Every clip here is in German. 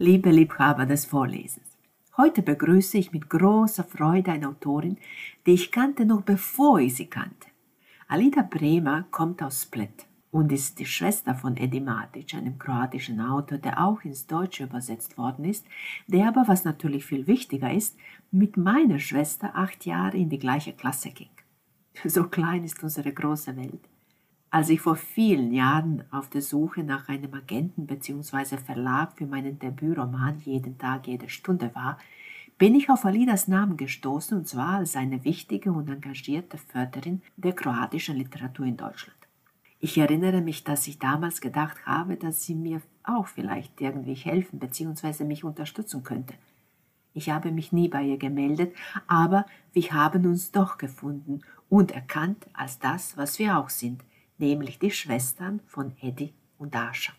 liebe Liebhaber des Vorlesens. Heute begrüße ich mit großer Freude eine Autorin, die ich kannte noch bevor ich sie kannte. Alida Bremer kommt aus Split und ist die Schwester von Edi Matic, einem kroatischen Autor, der auch ins Deutsche übersetzt worden ist, der aber, was natürlich viel wichtiger ist, mit meiner Schwester acht Jahre in die gleiche Klasse ging. So klein ist unsere große Welt. Als ich vor vielen Jahren auf der Suche nach einem Agenten bzw. Verlag für meinen Debütroman jeden Tag, jede Stunde war, bin ich auf Alidas Namen gestoßen und zwar als eine wichtige und engagierte Förderin der kroatischen Literatur in Deutschland. Ich erinnere mich, dass ich damals gedacht habe, dass sie mir auch vielleicht irgendwie helfen bzw. mich unterstützen könnte. Ich habe mich nie bei ihr gemeldet, aber wir haben uns doch gefunden und erkannt als das, was wir auch sind, nämlich die Schwestern von Eddie und Asha.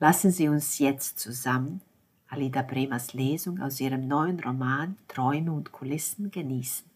Lassen Sie uns jetzt zusammen Alida Bremers Lesung aus ihrem neuen Roman Träume und Kulissen genießen.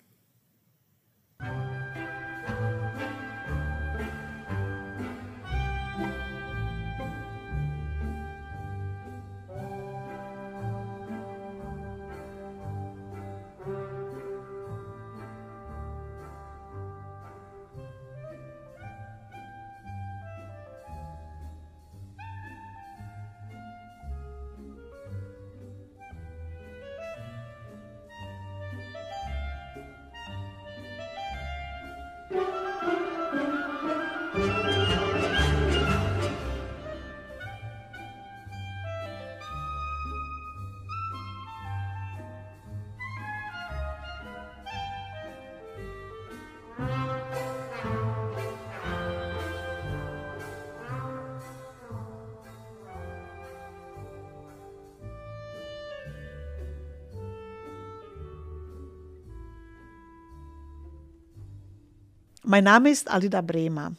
Mein Name ist Alida Bremer.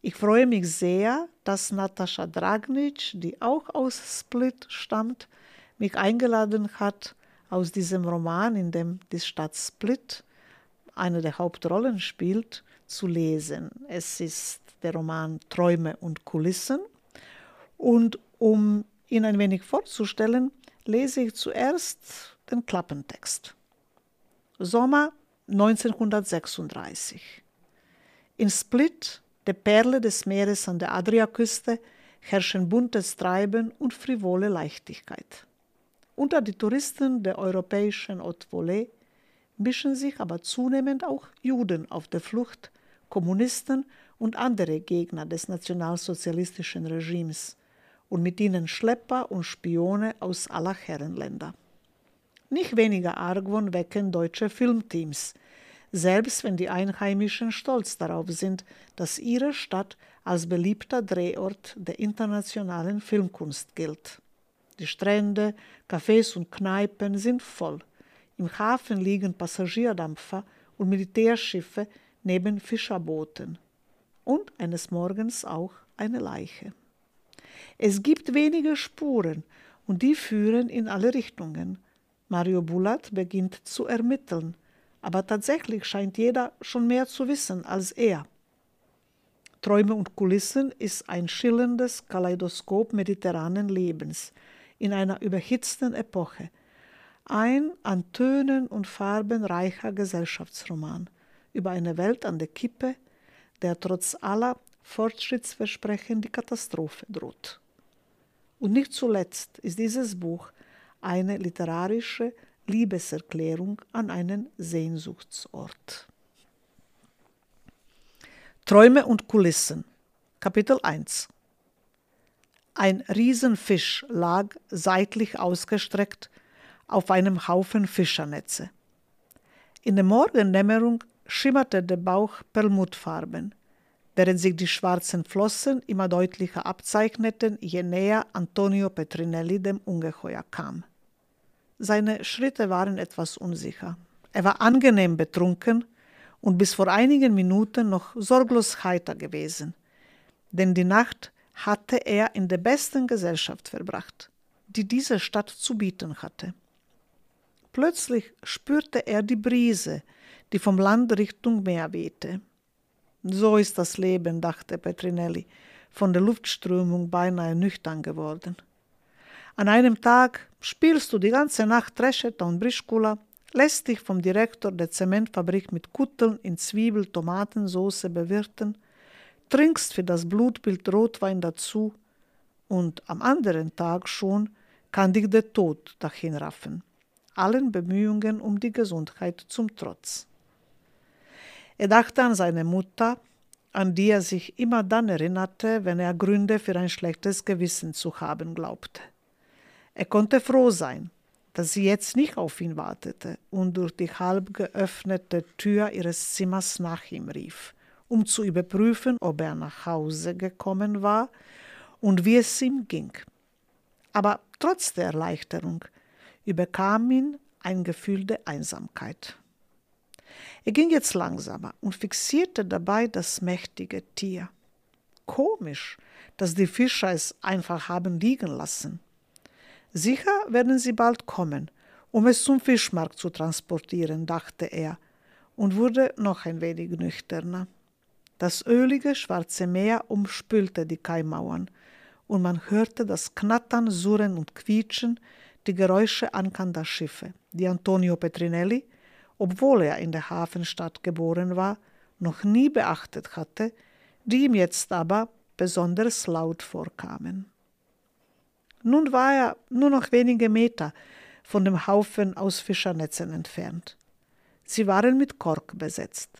Ich freue mich sehr, dass Natascha Dragnic, die auch aus Split stammt, mich eingeladen hat, aus diesem Roman, in dem die Stadt Split eine der Hauptrollen spielt, zu lesen. Es ist der Roman Träume und Kulissen. Und um ihn ein wenig vorzustellen, lese ich zuerst den Klappentext. Sommer 1936. In Split, der Perle des Meeres an der Adriaküste, herrschen buntes Treiben und frivole Leichtigkeit. Unter die Touristen der europäischen Haute Volée mischen sich aber zunehmend auch Juden auf der Flucht, Kommunisten und andere Gegner des nationalsozialistischen Regimes und mit ihnen Schlepper und Spione aus aller Herrenländer. Nicht weniger Argwohn wecken deutsche Filmteams, selbst wenn die Einheimischen stolz darauf sind, dass ihre Stadt als beliebter Drehort der internationalen Filmkunst gilt. Die Strände, Cafés und Kneipen sind voll. Im Hafen liegen Passagierdampfer und Militärschiffe neben Fischerbooten. Und eines Morgens auch eine Leiche. Es gibt wenige Spuren und die führen in alle Richtungen. Mario Bulat beginnt zu ermitteln aber tatsächlich scheint jeder schon mehr zu wissen als er. Träume und Kulissen ist ein schillerndes Kaleidoskop mediterranen Lebens in einer überhitzten Epoche. Ein an Tönen und Farben reicher Gesellschaftsroman über eine Welt an der Kippe, der trotz aller Fortschrittsversprechen die Katastrophe droht. Und nicht zuletzt ist dieses Buch eine literarische Liebeserklärung an einen Sehnsuchtsort. Träume und Kulissen Kapitel 1 Ein Riesenfisch lag seitlich ausgestreckt auf einem Haufen Fischernetze. In der Morgendämmerung schimmerte der Bauch perlmuttfarben, während sich die schwarzen Flossen immer deutlicher abzeichneten, je näher Antonio Petrinelli dem Ungeheuer kam. Seine Schritte waren etwas unsicher. Er war angenehm betrunken und bis vor einigen Minuten noch sorglos heiter gewesen, denn die Nacht hatte er in der besten Gesellschaft verbracht, die diese Stadt zu bieten hatte. Plötzlich spürte er die Brise, die vom Land Richtung Meer wehte. So ist das Leben, dachte Petrinelli, von der Luftströmung beinahe nüchtern geworden. An einem Tag spielst du die ganze Nacht Trescheta und Brischkula, lässt dich vom Direktor der Zementfabrik mit Kutteln in Zwiebel-Tomatensauce bewirten, trinkst für das Blutbild Rotwein dazu und am anderen Tag schon kann dich der Tod dahinraffen, allen Bemühungen um die Gesundheit zum Trotz. Er dachte an seine Mutter, an die er sich immer dann erinnerte, wenn er Gründe für ein schlechtes Gewissen zu haben glaubte. Er konnte froh sein, dass sie jetzt nicht auf ihn wartete und durch die halb geöffnete Tür ihres Zimmers nach ihm rief, um zu überprüfen, ob er nach Hause gekommen war und wie es ihm ging. Aber trotz der Erleichterung überkam ihn ein Gefühl der Einsamkeit. Er ging jetzt langsamer und fixierte dabei das mächtige Tier. Komisch, dass die Fischer es einfach haben liegen lassen. Sicher werden sie bald kommen, um es zum Fischmarkt zu transportieren, dachte er und wurde noch ein wenig nüchterner. Das ölige schwarze Meer umspülte die Kaimauern, und man hörte das Knattern, Surren und Quietschen, die Geräusche ankannter Schiffe, die Antonio Petrinelli, obwohl er in der Hafenstadt geboren war, noch nie beachtet hatte, die ihm jetzt aber besonders laut vorkamen. Nun war er nur noch wenige Meter von dem Haufen aus Fischernetzen entfernt. Sie waren mit Kork besetzt.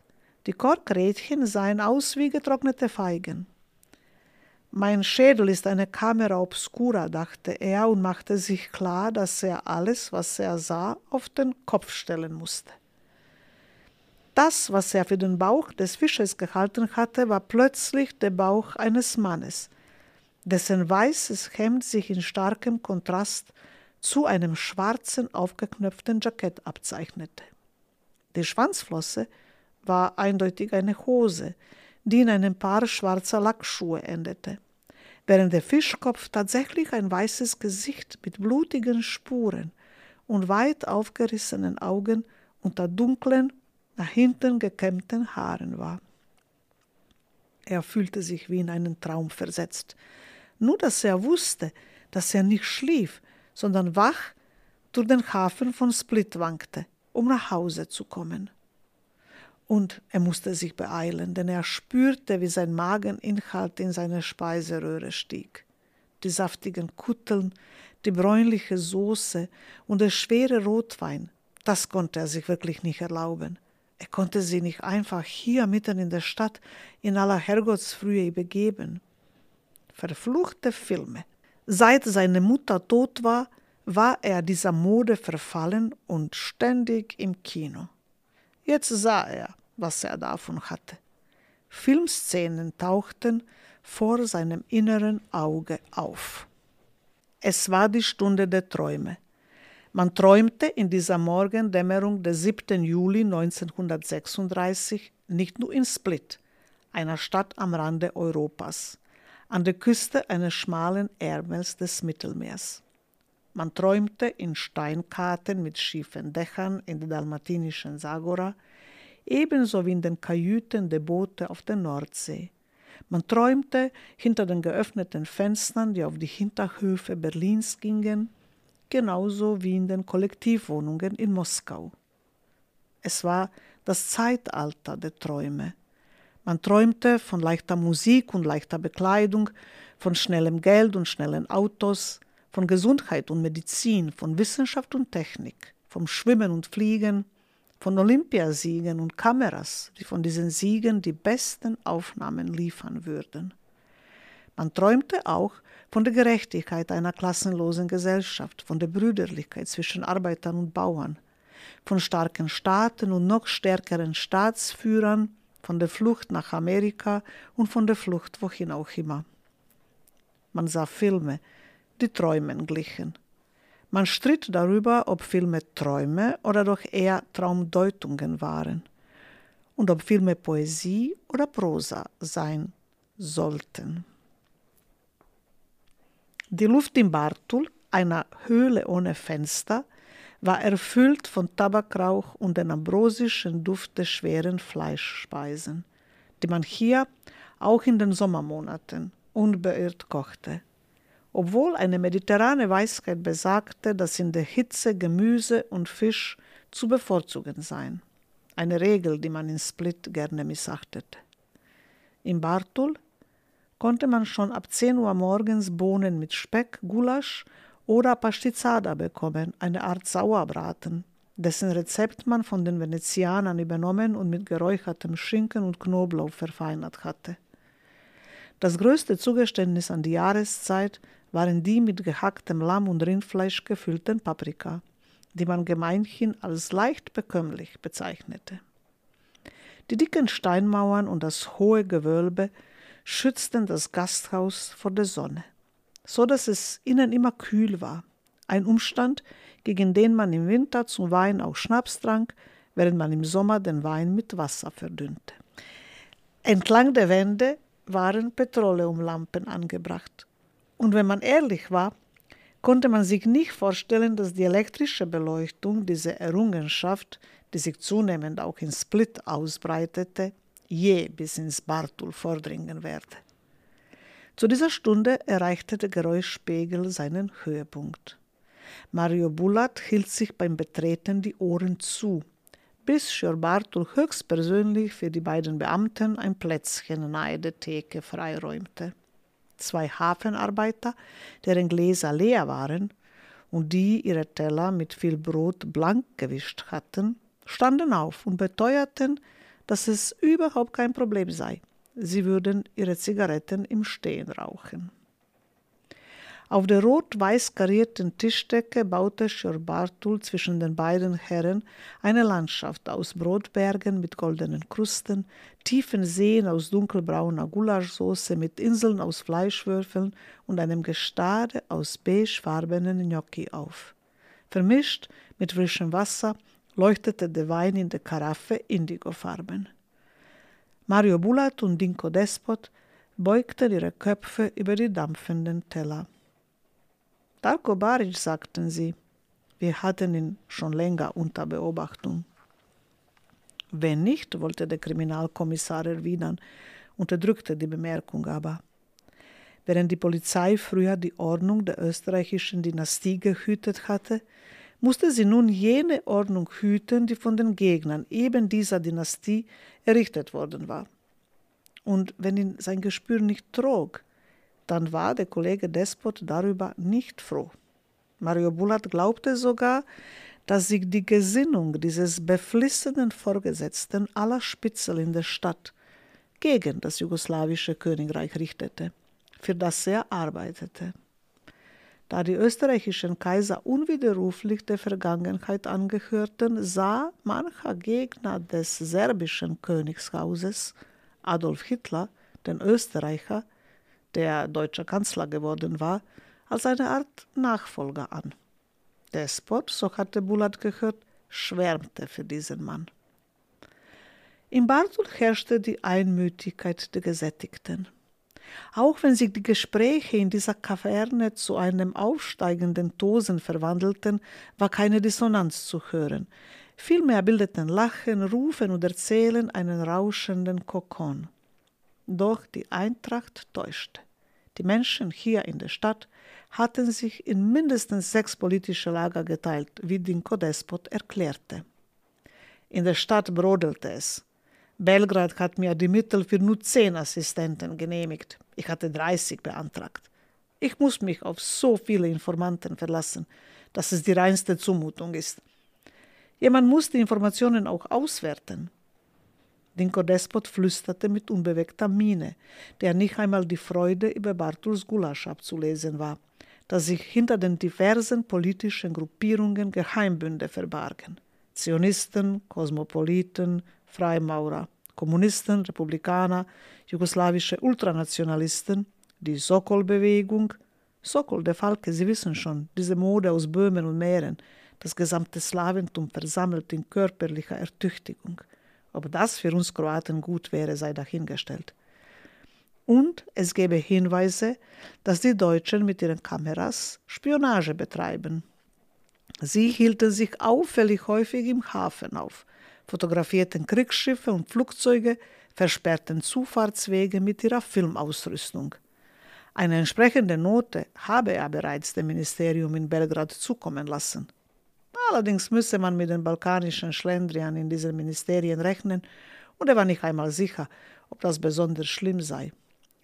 Die Korkrädchen sahen aus wie getrocknete Feigen. Mein Schädel ist eine Kamera obscura, dachte er und machte sich klar, dass er alles, was er sah, auf den Kopf stellen musste. Das, was er für den Bauch des Fisches gehalten hatte, war plötzlich der Bauch eines Mannes, dessen weißes Hemd sich in starkem Kontrast zu einem schwarzen aufgeknöpften Jackett abzeichnete. Die Schwanzflosse war eindeutig eine Hose, die in einem Paar schwarzer Lackschuhe endete, während der Fischkopf tatsächlich ein weißes Gesicht mit blutigen Spuren und weit aufgerissenen Augen unter dunklen, nach hinten gekämmten Haaren war. Er fühlte sich wie in einen Traum versetzt, nur dass er wusste, dass er nicht schlief, sondern wach durch den Hafen von Split wankte, um nach Hause zu kommen. Und er musste sich beeilen, denn er spürte, wie sein Mageninhalt in seine Speiseröhre stieg. Die saftigen Kutteln, die bräunliche Soße und der schwere Rotwein, das konnte er sich wirklich nicht erlauben. Er konnte sie nicht einfach hier mitten in der Stadt in aller Herrgottsfrühe begeben verfluchte Filme. Seit seine Mutter tot war, war er dieser Mode verfallen und ständig im Kino. Jetzt sah er, was er davon hatte. Filmszenen tauchten vor seinem inneren Auge auf. Es war die Stunde der Träume. Man träumte in dieser Morgendämmerung des 7. Juli 1936 nicht nur in Split, einer Stadt am Rande Europas an der Küste eines schmalen Ärmels des Mittelmeers. Man träumte in Steinkarten mit schiefen Dächern in der dalmatinischen Sagora, ebenso wie in den Kajüten der Boote auf der Nordsee. Man träumte hinter den geöffneten Fenstern, die auf die Hinterhöfe Berlins gingen, genauso wie in den Kollektivwohnungen in Moskau. Es war das Zeitalter der Träume. Man träumte von leichter Musik und leichter Bekleidung, von schnellem Geld und schnellen Autos, von Gesundheit und Medizin, von Wissenschaft und Technik, vom Schwimmen und Fliegen, von Olympiasiegen und Kameras, die von diesen Siegen die besten Aufnahmen liefern würden. Man träumte auch von der Gerechtigkeit einer klassenlosen Gesellschaft, von der Brüderlichkeit zwischen Arbeitern und Bauern, von starken Staaten und noch stärkeren Staatsführern, von der Flucht nach Amerika und von der Flucht wohin auch immer. Man sah Filme, die Träumen glichen. Man stritt darüber, ob Filme Träume oder doch eher Traumdeutungen waren und ob Filme Poesie oder Prosa sein sollten. Die Luft im Bartul, einer Höhle ohne Fenster, war erfüllt von Tabakrauch und dem ambrosischen Duft der schweren Fleischspeisen, die man hier auch in den Sommermonaten unbeirrt kochte. obwohl eine mediterrane Weisheit besagte, dass in der Hitze Gemüse und Fisch zu bevorzugen seien. Eine Regel, die man in Split gerne missachtete. In Bartul konnte man schon ab 10 Uhr morgens Bohnen mit Speck, Gulasch oder Pastizada bekommen, eine Art Sauerbraten, dessen Rezept man von den Venezianern übernommen und mit geräuchertem Schinken und Knoblauch verfeinert hatte. Das größte Zugeständnis an die Jahreszeit waren die mit gehacktem Lamm und Rindfleisch gefüllten Paprika, die man gemeinhin als leicht bekömmlich bezeichnete. Die dicken Steinmauern und das hohe Gewölbe schützten das Gasthaus vor der Sonne, so dass es innen immer kühl war, ein Umstand, gegen den man im Winter zum Wein auch Schnaps trank, während man im Sommer den Wein mit Wasser verdünnte. Entlang der Wände waren Petroleumlampen angebracht. Und wenn man ehrlich war, konnte man sich nicht vorstellen, dass die elektrische Beleuchtung diese Errungenschaft, die sich zunehmend auch in Split ausbreitete, je bis ins Bartul vordringen werde. Zu dieser Stunde erreichte der Geräuschpegel seinen Höhepunkt. Mario Bulat hielt sich beim Betreten die Ohren zu, bis Schör Bartul höchstpersönlich für die beiden Beamten ein Plätzchen nahe der Theke freiräumte. Zwei Hafenarbeiter, deren Gläser leer waren und die ihre Teller mit viel Brot blank gewischt hatten, standen auf und beteuerten, dass es überhaupt kein Problem sei. Sie würden ihre Zigaretten im Stehen rauchen. Auf der rot-weiß karierten Tischdecke baute Schörbartul zwischen den beiden Herren eine Landschaft aus Brotbergen mit goldenen Krusten, tiefen Seen aus dunkelbrauner Gulaschsoße mit Inseln aus Fleischwürfeln und einem Gestade aus beigefarbenen Gnocchi auf. Vermischt mit frischem Wasser leuchtete der Wein in der Karaffe indigofarben. Mario Bulat und Dinko Despot beugten ihre Köpfe über die dampfenden Teller. Darko Baric, sagten sie, wir hatten ihn schon länger unter Beobachtung. Wenn nicht, wollte der Kriminalkommissar erwidern, unterdrückte die Bemerkung aber. Während die Polizei früher die Ordnung der österreichischen Dynastie gehütet hatte, musste sie nun jene Ordnung hüten, die von den Gegnern eben dieser Dynastie errichtet worden war. Und wenn ihn sein Gespür nicht trug, dann war der Kollege Despot darüber nicht froh. Mario Bulat glaubte sogar, dass sich die Gesinnung dieses beflissenen Vorgesetzten aller Spitzel in der Stadt gegen das jugoslawische Königreich richtete, für das er arbeitete da die österreichischen Kaiser unwiderruflich der Vergangenheit angehörten, sah mancher Gegner des serbischen Königshauses, Adolf Hitler, den Österreicher, der deutscher Kanzler geworden war, als eine Art Nachfolger an. Despot, so hatte Bulat gehört, schwärmte für diesen Mann. In Bartul herrschte die Einmütigkeit der Gesättigten. Auch wenn sich die Gespräche in dieser Kaverne zu einem aufsteigenden Tosen verwandelten, war keine Dissonanz zu hören. Vielmehr bildeten Lachen, Rufen und Erzählen einen rauschenden Kokon. Doch die Eintracht täuschte. Die Menschen hier in der Stadt hatten sich in mindestens sechs politische Lager geteilt, wie Dinko Despot erklärte. In der Stadt brodelte es. Belgrad hat mir die Mittel für nur zehn Assistenten genehmigt. Ich hatte 30 beantragt. Ich muss mich auf so viele Informanten verlassen, dass es die reinste Zumutung ist. Jemand muss die Informationen auch auswerten. Dinko Despot flüsterte mit unbewegter Miene, der nicht einmal die Freude über Bartuls Gulasch abzulesen war, dass sich hinter den diversen politischen Gruppierungen Geheimbünde verbargen. Zionisten, Kosmopoliten, Freimaurer, Kommunisten, Republikaner, jugoslawische Ultranationalisten, die Sokol-Bewegung. Sokol, der Falke, Sie wissen schon, diese Mode aus Böhmen und Mähren, das gesamte Slawentum versammelt in körperlicher Ertüchtigung. Ob das für uns Kroaten gut wäre, sei dahingestellt. Und es gäbe Hinweise, dass die Deutschen mit ihren Kameras Spionage betreiben. Sie hielten sich auffällig häufig im Hafen auf, fotografierten Kriegsschiffe und Flugzeuge, versperrten Zufahrtswege mit ihrer Filmausrüstung. Eine entsprechende Note habe er bereits dem Ministerium in Belgrad zukommen lassen. Allerdings müsse man mit den balkanischen Schlendrian in diesen Ministerien rechnen, und er war nicht einmal sicher, ob das besonders schlimm sei.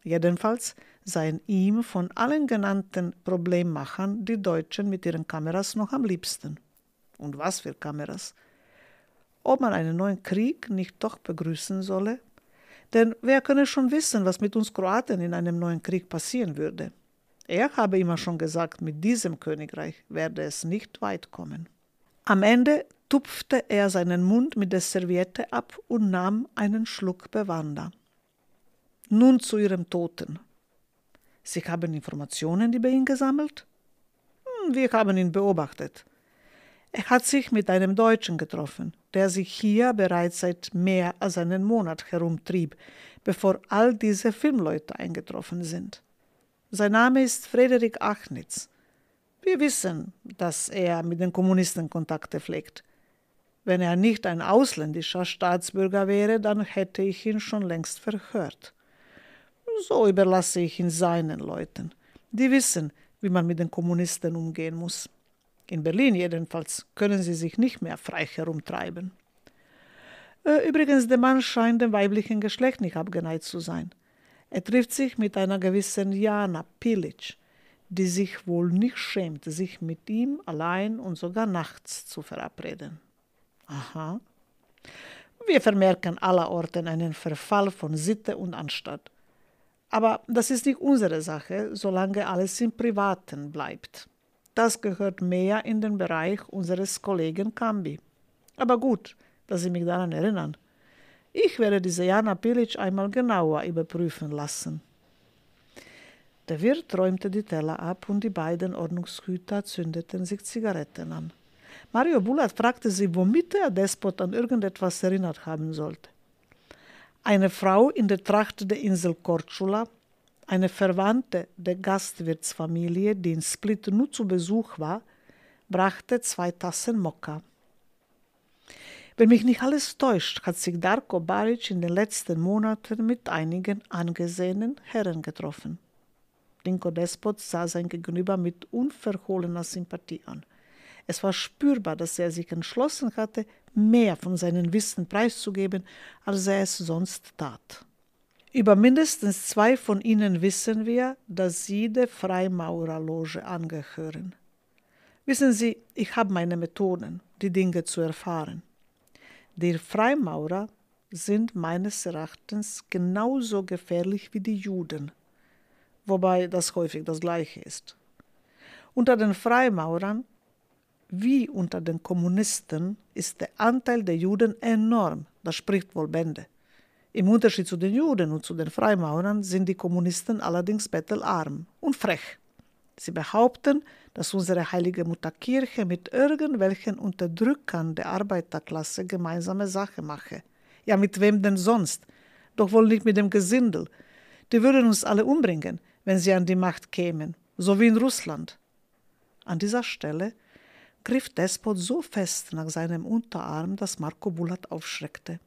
Jedenfalls seien ihm von allen genannten Problemmachern die Deutschen mit ihren Kameras noch am liebsten. Und was für Kameras? Ob man einen neuen Krieg nicht doch begrüßen solle? Denn wer könne schon wissen, was mit uns Kroaten in einem neuen Krieg passieren würde? Er habe immer schon gesagt, mit diesem Königreich werde es nicht weit kommen. Am Ende tupfte er seinen Mund mit der Serviette ab und nahm einen Schluck Bewanda. Nun zu Ihrem Toten. Sie haben Informationen über ihn gesammelt? Hm, wir haben ihn beobachtet. Er hat sich mit einem Deutschen getroffen, der sich hier bereits seit mehr als einem Monat herumtrieb, bevor all diese Filmleute eingetroffen sind. Sein Name ist Frederik Achnitz. Wir wissen, dass er mit den Kommunisten Kontakte pflegt. Wenn er nicht ein ausländischer Staatsbürger wäre, dann hätte ich ihn schon längst verhört. So überlasse ich ihn seinen Leuten. Die wissen, wie man mit den Kommunisten umgehen muss. In Berlin jedenfalls können sie sich nicht mehr frei herumtreiben. Äh, übrigens, der Mann scheint dem weiblichen Geschlecht nicht abgeneigt zu sein. Er trifft sich mit einer gewissen Jana Pilic, die sich wohl nicht schämt, sich mit ihm allein und sogar nachts zu verabreden. Aha. Wir vermerken allerorten einen Verfall von Sitte und Anstand. Aber das ist nicht unsere Sache, solange alles im Privaten bleibt. Das gehört mehr in den Bereich unseres Kollegen Kambi. Aber gut, dass Sie mich daran erinnern. Ich werde diese Jana Pilic einmal genauer überprüfen lassen. Der Wirt räumte die Teller ab und die beiden Ordnungshüter zündeten sich Zigaretten an. Mario Bulat fragte sie, womit der Despot an irgendetwas erinnert haben sollte. Eine Frau in der Tracht der Insel Korčula, eine Verwandte der Gastwirtsfamilie, die in Split nur zu Besuch war, brachte zwei Tassen Mokka. Wenn mich nicht alles täuscht, hat sich Darko Baric in den letzten Monaten mit einigen angesehenen Herren getroffen. Dinko Despot sah sein Gegenüber mit unverhohlener Sympathie an. Es war spürbar, dass er sich entschlossen hatte, mehr von seinem Wissen preiszugeben, als er es sonst tat. Über mindestens zwei von ihnen wissen wir, dass sie der Freimaurerloge angehören. Wissen Sie, ich habe meine Methoden, die Dinge zu erfahren. Die Freimaurer sind meines Erachtens genauso gefährlich wie die Juden wobei das häufig das gleiche ist. Unter den Freimaurern wie unter den Kommunisten ist der Anteil der Juden enorm, das spricht wohl Bände. Im Unterschied zu den Juden und zu den Freimaurern sind die Kommunisten allerdings bettelarm und frech. Sie behaupten, dass unsere heilige Mutterkirche mit irgendwelchen Unterdrückern der Arbeiterklasse gemeinsame Sache mache. Ja, mit wem denn sonst? Doch wohl nicht mit dem Gesindel. Die würden uns alle umbringen wenn sie an die Macht kämen, so wie in Russland. An dieser Stelle griff Despot so fest nach seinem Unterarm, dass Marco Bulat aufschreckte.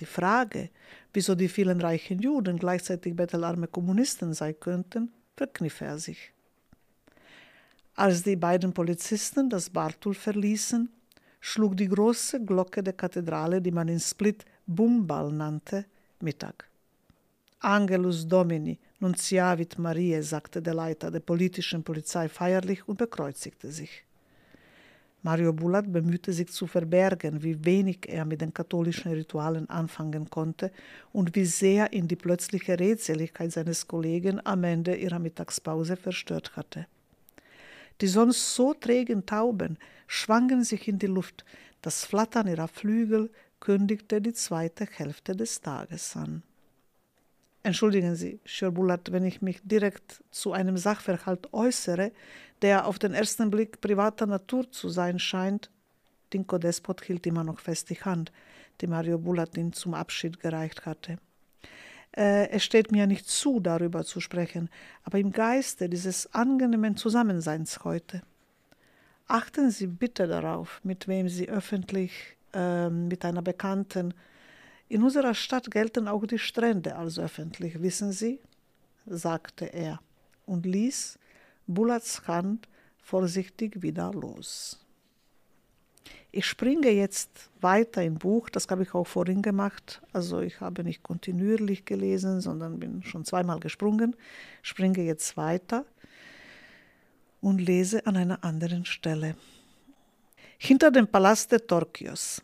Die Frage, wieso die vielen reichen Juden gleichzeitig bettelarme Kommunisten sein könnten, verkniff er sich. Als die beiden Polizisten das Bartul verließen, schlug die große Glocke der Kathedrale, die man in Split Bumbal nannte, Mittag. Angelus Domini, Nunziavit Marie, sagte der Leiter der politischen Polizei feierlich und bekreuzigte sich. Mario Bulat bemühte sich zu verbergen, wie wenig er mit den katholischen Ritualen anfangen konnte und wie sehr ihn die plötzliche Redseligkeit seines Kollegen am Ende ihrer Mittagspause verstört hatte. Die sonst so trägen Tauben schwangen sich in die Luft, das Flattern ihrer Flügel kündigte die zweite Hälfte des Tages an. Entschuldigen Sie, Schirbulat, wenn ich mich direkt zu einem Sachverhalt äußere, der auf den ersten Blick privater Natur zu sein scheint. Dinko Despot hielt immer noch fest die Hand, die Mario Bulat ihm zum Abschied gereicht hatte. Äh, es steht mir nicht zu, darüber zu sprechen, aber im Geiste dieses angenehmen Zusammenseins heute. Achten Sie bitte darauf, mit wem Sie öffentlich äh, mit einer Bekannten in unserer Stadt gelten auch die Strände als öffentlich, wissen Sie? sagte er. und ließ Bulats Hand vorsichtig wieder los. Ich springe jetzt weiter im Buch, das habe ich auch vorhin gemacht. Also ich habe nicht kontinuierlich gelesen, sondern bin schon zweimal gesprungen, springe jetzt weiter und lese an einer anderen Stelle. Hinter dem Palast der Torquios,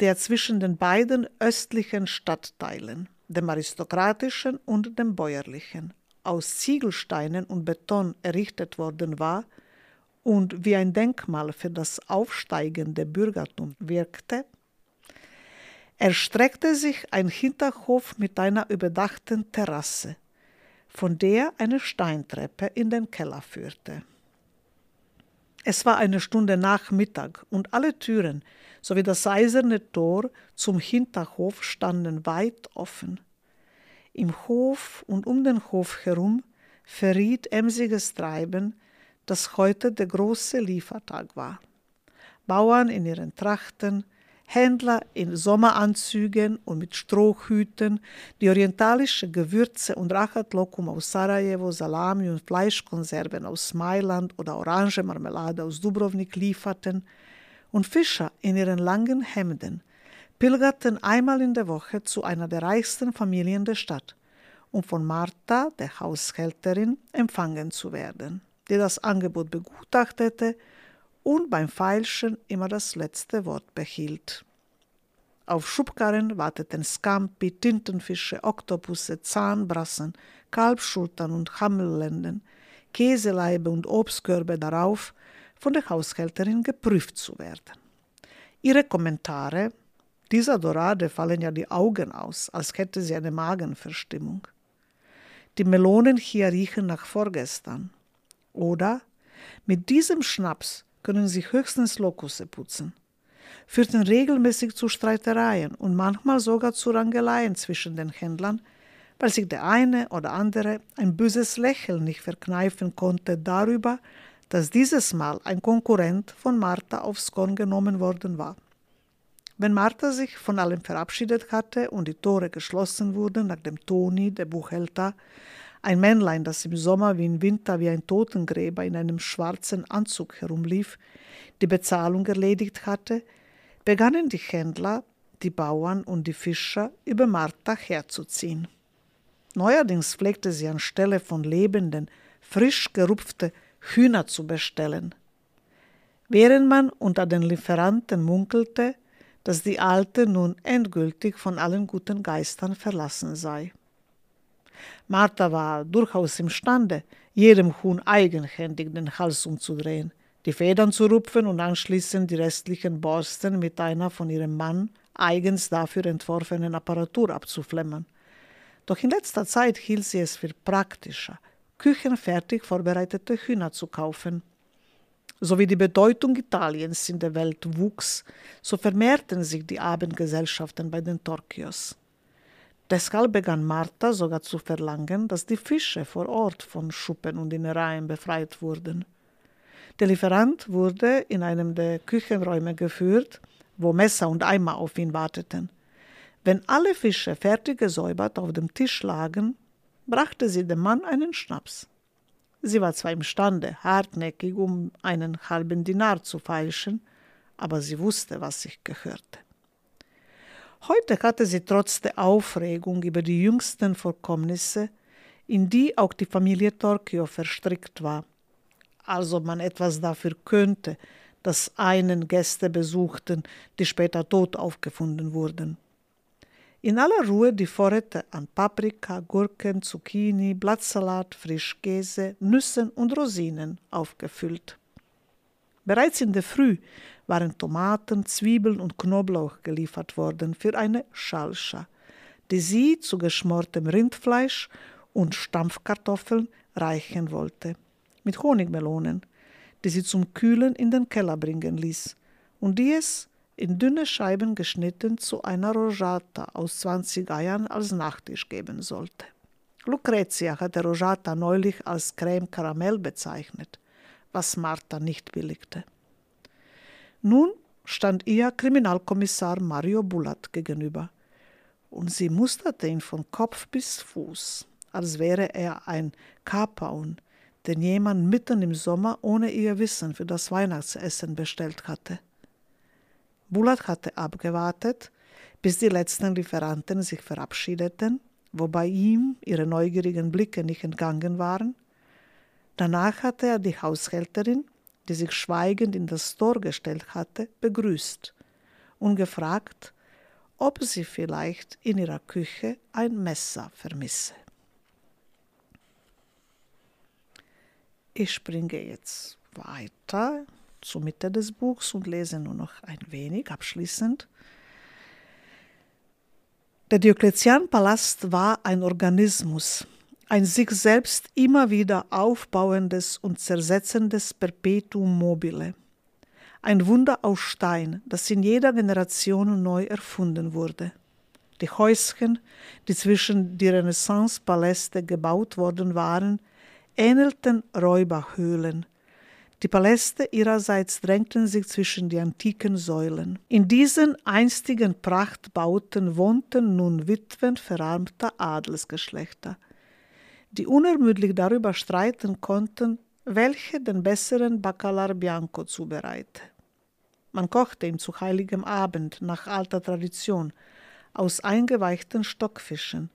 der zwischen den beiden östlichen Stadtteilen, dem aristokratischen und dem bäuerlichen, aus Ziegelsteinen und Beton errichtet worden war und wie ein Denkmal für das aufsteigende Bürgertum wirkte, erstreckte sich ein Hinterhof mit einer überdachten Terrasse, von der eine Steintreppe in den Keller führte. Es war eine Stunde nach Mittag und alle Türen sowie das eiserne Tor zum Hinterhof standen weit offen. Im Hof und um den Hof herum verriet emsiges Treiben, dass heute der große Liefertag war. Bauern in ihren Trachten, Händler in Sommeranzügen und mit Strohhüten, die orientalische Gewürze und Rachatlokum aus Sarajevo, Salami und Fleischkonserven aus Mailand oder Orangemarmelade aus Dubrovnik lieferten, und Fischer in ihren langen Hemden pilgerten einmal in der Woche zu einer der reichsten Familien der Stadt, um von Martha, der Haushälterin, empfangen zu werden, die das Angebot begutachtete und beim Feilschen immer das letzte Wort behielt. Auf Schubkarren warteten Scampi, Tintenfische, Oktopusse, Zahnbrassen, Kalbschultern und Hammellenden, Käseleibe und Obstkörbe darauf, von der Haushälterin geprüft zu werden. Ihre Kommentare, dieser Dorade fallen ja die Augen aus, als hätte sie eine Magenverstimmung. Die Melonen hier riechen nach vorgestern. Oder mit diesem Schnaps können sie höchstens Lokusse putzen. Führten regelmäßig zu Streitereien und manchmal sogar zu Rangeleien zwischen den Händlern, weil sich der eine oder andere ein böses Lächeln nicht verkneifen konnte darüber, dass dieses Mal ein Konkurrent von Martha aufs Korn genommen worden war. Wenn Martha sich von allem verabschiedet hatte und die Tore geschlossen wurden, nachdem Toni, der Buchhälter, ein Männlein, das im Sommer wie im Winter wie ein Totengräber in einem schwarzen Anzug herumlief, die Bezahlung erledigt hatte, begannen die Händler, die Bauern und die Fischer über Martha herzuziehen. Neuerdings pflegte sie anstelle von lebenden, frisch gerupfte Hühner zu bestellen. Während man unter den Lieferanten munkelte, dass die Alte nun endgültig von allen guten Geistern verlassen sei. Martha war durchaus imstande, jedem Huhn eigenhändig den Hals umzudrehen, die Federn zu rupfen und anschließend die restlichen Borsten mit einer von ihrem Mann eigens dafür entworfenen Apparatur abzuflemmern. Doch in letzter Zeit hielt sie es für praktischer, küchenfertig vorbereitete Hühner zu kaufen. So wie die Bedeutung Italiens in der Welt wuchs, so vermehrten sich die Abendgesellschaften bei den Torquios. Deshalb begann Martha sogar zu verlangen, dass die Fische vor Ort von Schuppen und Innereien befreit wurden. Der Lieferant wurde in einem der Küchenräume geführt, wo Messer und Eimer auf ihn warteten. Wenn alle Fische fertig gesäubert auf dem Tisch lagen, brachte sie dem Mann einen Schnaps. Sie war zwar imstande, hartnäckig um einen halben Dinar zu feilschen, aber sie wusste, was sich gehörte. Heute hatte sie trotz der Aufregung über die jüngsten Vorkommnisse, in die auch die Familie Torquio verstrickt war, also man etwas dafür könnte, dass einen Gäste besuchten, die später tot aufgefunden wurden. In aller Ruhe die Vorräte an Paprika, Gurken, Zucchini, Blattsalat, Frischkäse, Nüssen und Rosinen aufgefüllt. Bereits in der Früh waren Tomaten, Zwiebeln und Knoblauch geliefert worden für eine Schalscha, die sie zu geschmortem Rindfleisch und Stampfkartoffeln reichen wollte, mit Honigmelonen, die sie zum Kühlen in den Keller bringen ließ und die es in dünne Scheiben geschnitten zu einer Rosata aus 20 Eiern als Nachtisch geben sollte. Lucrezia hatte Rosata neulich als Creme Karamell bezeichnet, was Martha nicht billigte. Nun stand ihr Kriminalkommissar Mario Bulat gegenüber, und sie musterte ihn von Kopf bis Fuß, als wäre er ein Kapaun, den jemand mitten im Sommer ohne ihr Wissen für das Weihnachtsessen bestellt hatte. Bulat hatte abgewartet, bis die letzten Lieferanten sich verabschiedeten, wobei ihm ihre neugierigen Blicke nicht entgangen waren. Danach hatte er die Haushälterin, die sich schweigend in das Tor gestellt hatte, begrüßt und gefragt, ob sie vielleicht in ihrer Küche ein Messer vermisse. Ich springe jetzt weiter zur Mitte des Buchs und lese nur noch ein wenig abschließend. Der Diokletianpalast war ein Organismus, ein sich selbst immer wieder aufbauendes und zersetzendes Perpetuum mobile. Ein Wunder aus Stein, das in jeder Generation neu erfunden wurde. Die Häuschen, die zwischen die Renaissance-Paläste gebaut worden waren, ähnelten Räuberhöhlen, die Paläste ihrerseits drängten sich zwischen die antiken Säulen. In diesen einstigen Prachtbauten wohnten nun Witwen verarmter Adelsgeschlechter, die unermüdlich darüber streiten konnten, welche den besseren Baccalar Bianco zubereite. Man kochte ihm zu heiligem Abend nach alter Tradition aus eingeweichten Stockfischen,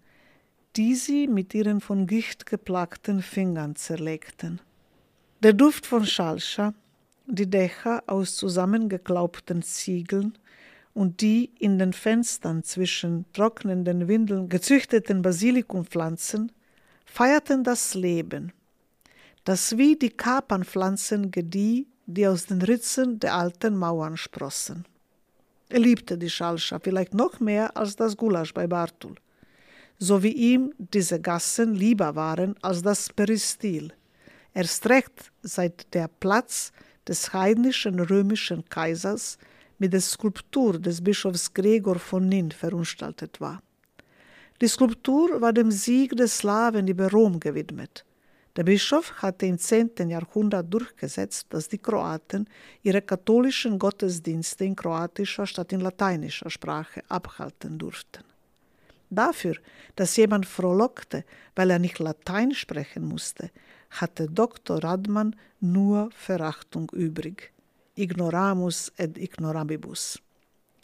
die sie mit ihren von Gicht geplagten Fingern zerlegten. Der Duft von Schalscha, die Dächer aus zusammengeklaubten Ziegeln und die in den Fenstern zwischen trocknenden Windeln gezüchteten Basilikumpflanzen feierten das Leben, das wie die Kapernpflanzen gedieh, die aus den Ritzen der alten Mauern sprossen. Er liebte die Schalscha vielleicht noch mehr als das Gulasch bei Bartul, so wie ihm diese Gassen lieber waren als das Peristil – Erst recht seit der Platz des heidnischen römischen Kaisers mit der Skulptur des Bischofs Gregor von Nin verunstaltet war. Die Skulptur war dem Sieg der Slawen über Rom gewidmet. Der Bischof hatte im 10. Jahrhundert durchgesetzt, dass die Kroaten ihre katholischen Gottesdienste in kroatischer statt in lateinischer Sprache abhalten durften. Dafür, dass jemand frohlockte, weil er nicht Latein sprechen musste, hatte Dr. Radmann nur Verachtung übrig. Ignoramus et ignorabibus.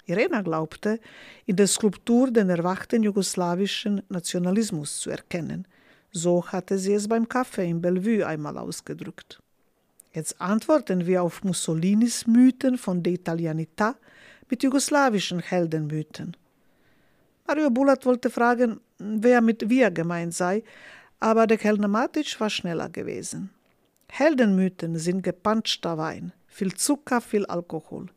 Irena glaubte, in der Skulptur den erwachten jugoslawischen Nationalismus zu erkennen. So hatte sie es beim Kaffee in Bellevue einmal ausgedrückt. Jetzt antworten wir auf Mussolinis Mythen von der Italianità mit jugoslawischen Heldenmythen. Mario Bulat wollte fragen, wer mit wir gemeint sei, aber der Kellner Matic war schneller gewesen. Heldenmythen sind gepanschter Wein, viel Zucker, viel Alkohol.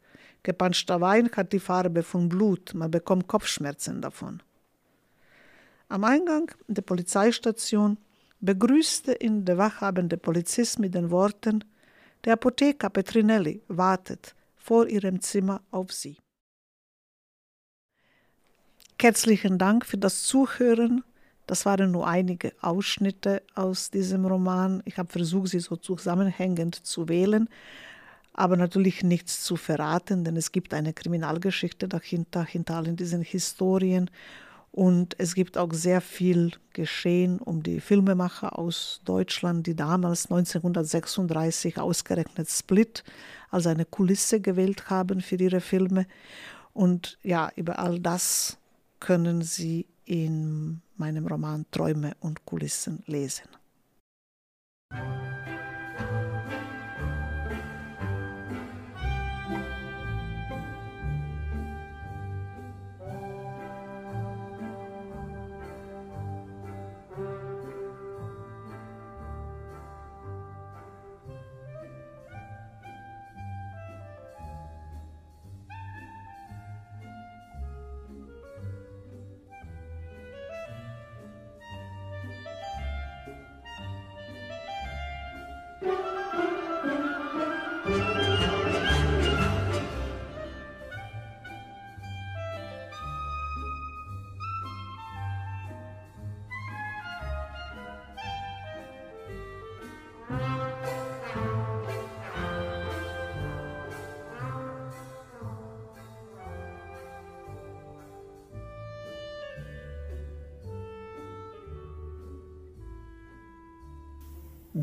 Gepanschter Wein hat die Farbe von Blut, man bekommt Kopfschmerzen davon. Am Eingang der Polizeistation begrüßte ihn der wachhabende Polizist mit den Worten: Der Apotheker Petrinelli wartet vor ihrem Zimmer auf Sie. Herzlichen Dank für das Zuhören das waren nur einige Ausschnitte aus diesem Roman. Ich habe versucht, sie so zusammenhängend zu wählen, aber natürlich nichts zu verraten, denn es gibt eine Kriminalgeschichte dahinter, hinter allen diesen Historien. Und es gibt auch sehr viel Geschehen um die Filmemacher aus Deutschland, die damals 1936 ausgerechnet Split als eine Kulisse gewählt haben für ihre Filme. Und ja, über all das können Sie in meinem Roman Träume und Kulissen lesen.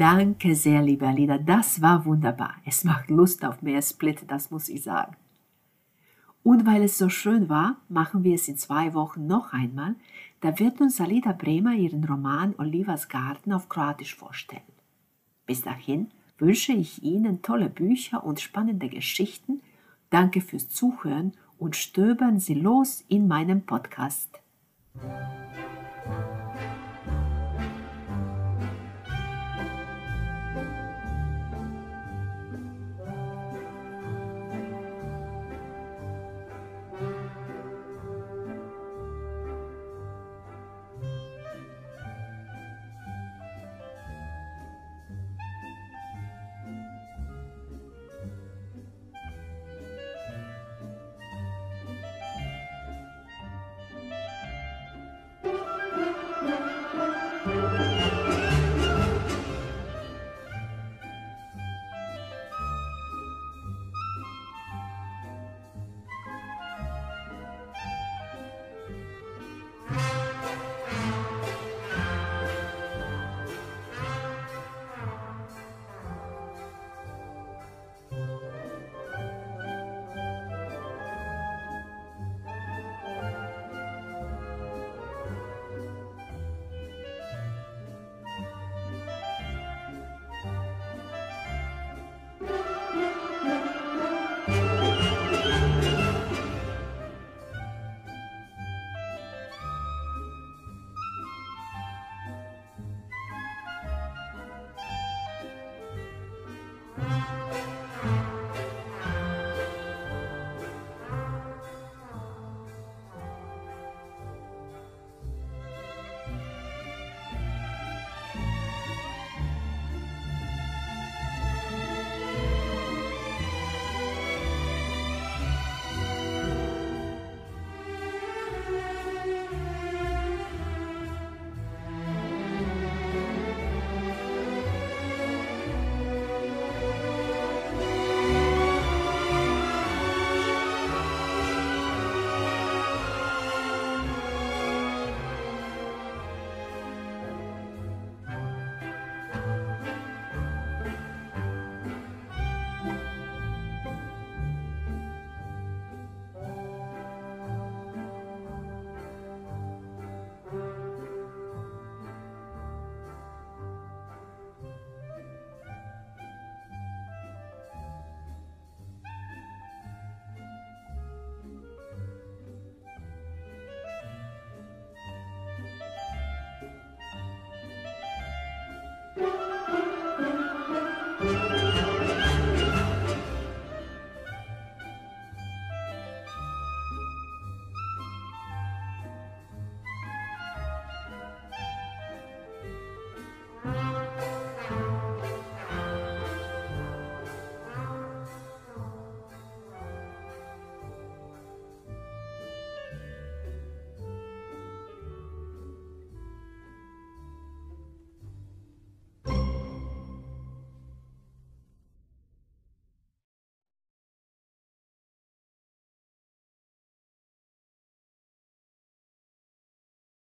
Danke sehr, liebe Alida, das war wunderbar. Es macht Lust auf mehr Split, das muss ich sagen. Und weil es so schön war, machen wir es in zwei Wochen noch einmal. Da wird uns Alida Bremer ihren Roman Olivas Garten auf Kroatisch vorstellen. Bis dahin wünsche ich Ihnen tolle Bücher und spannende Geschichten. Danke fürs Zuhören und stöbern Sie los in meinem Podcast.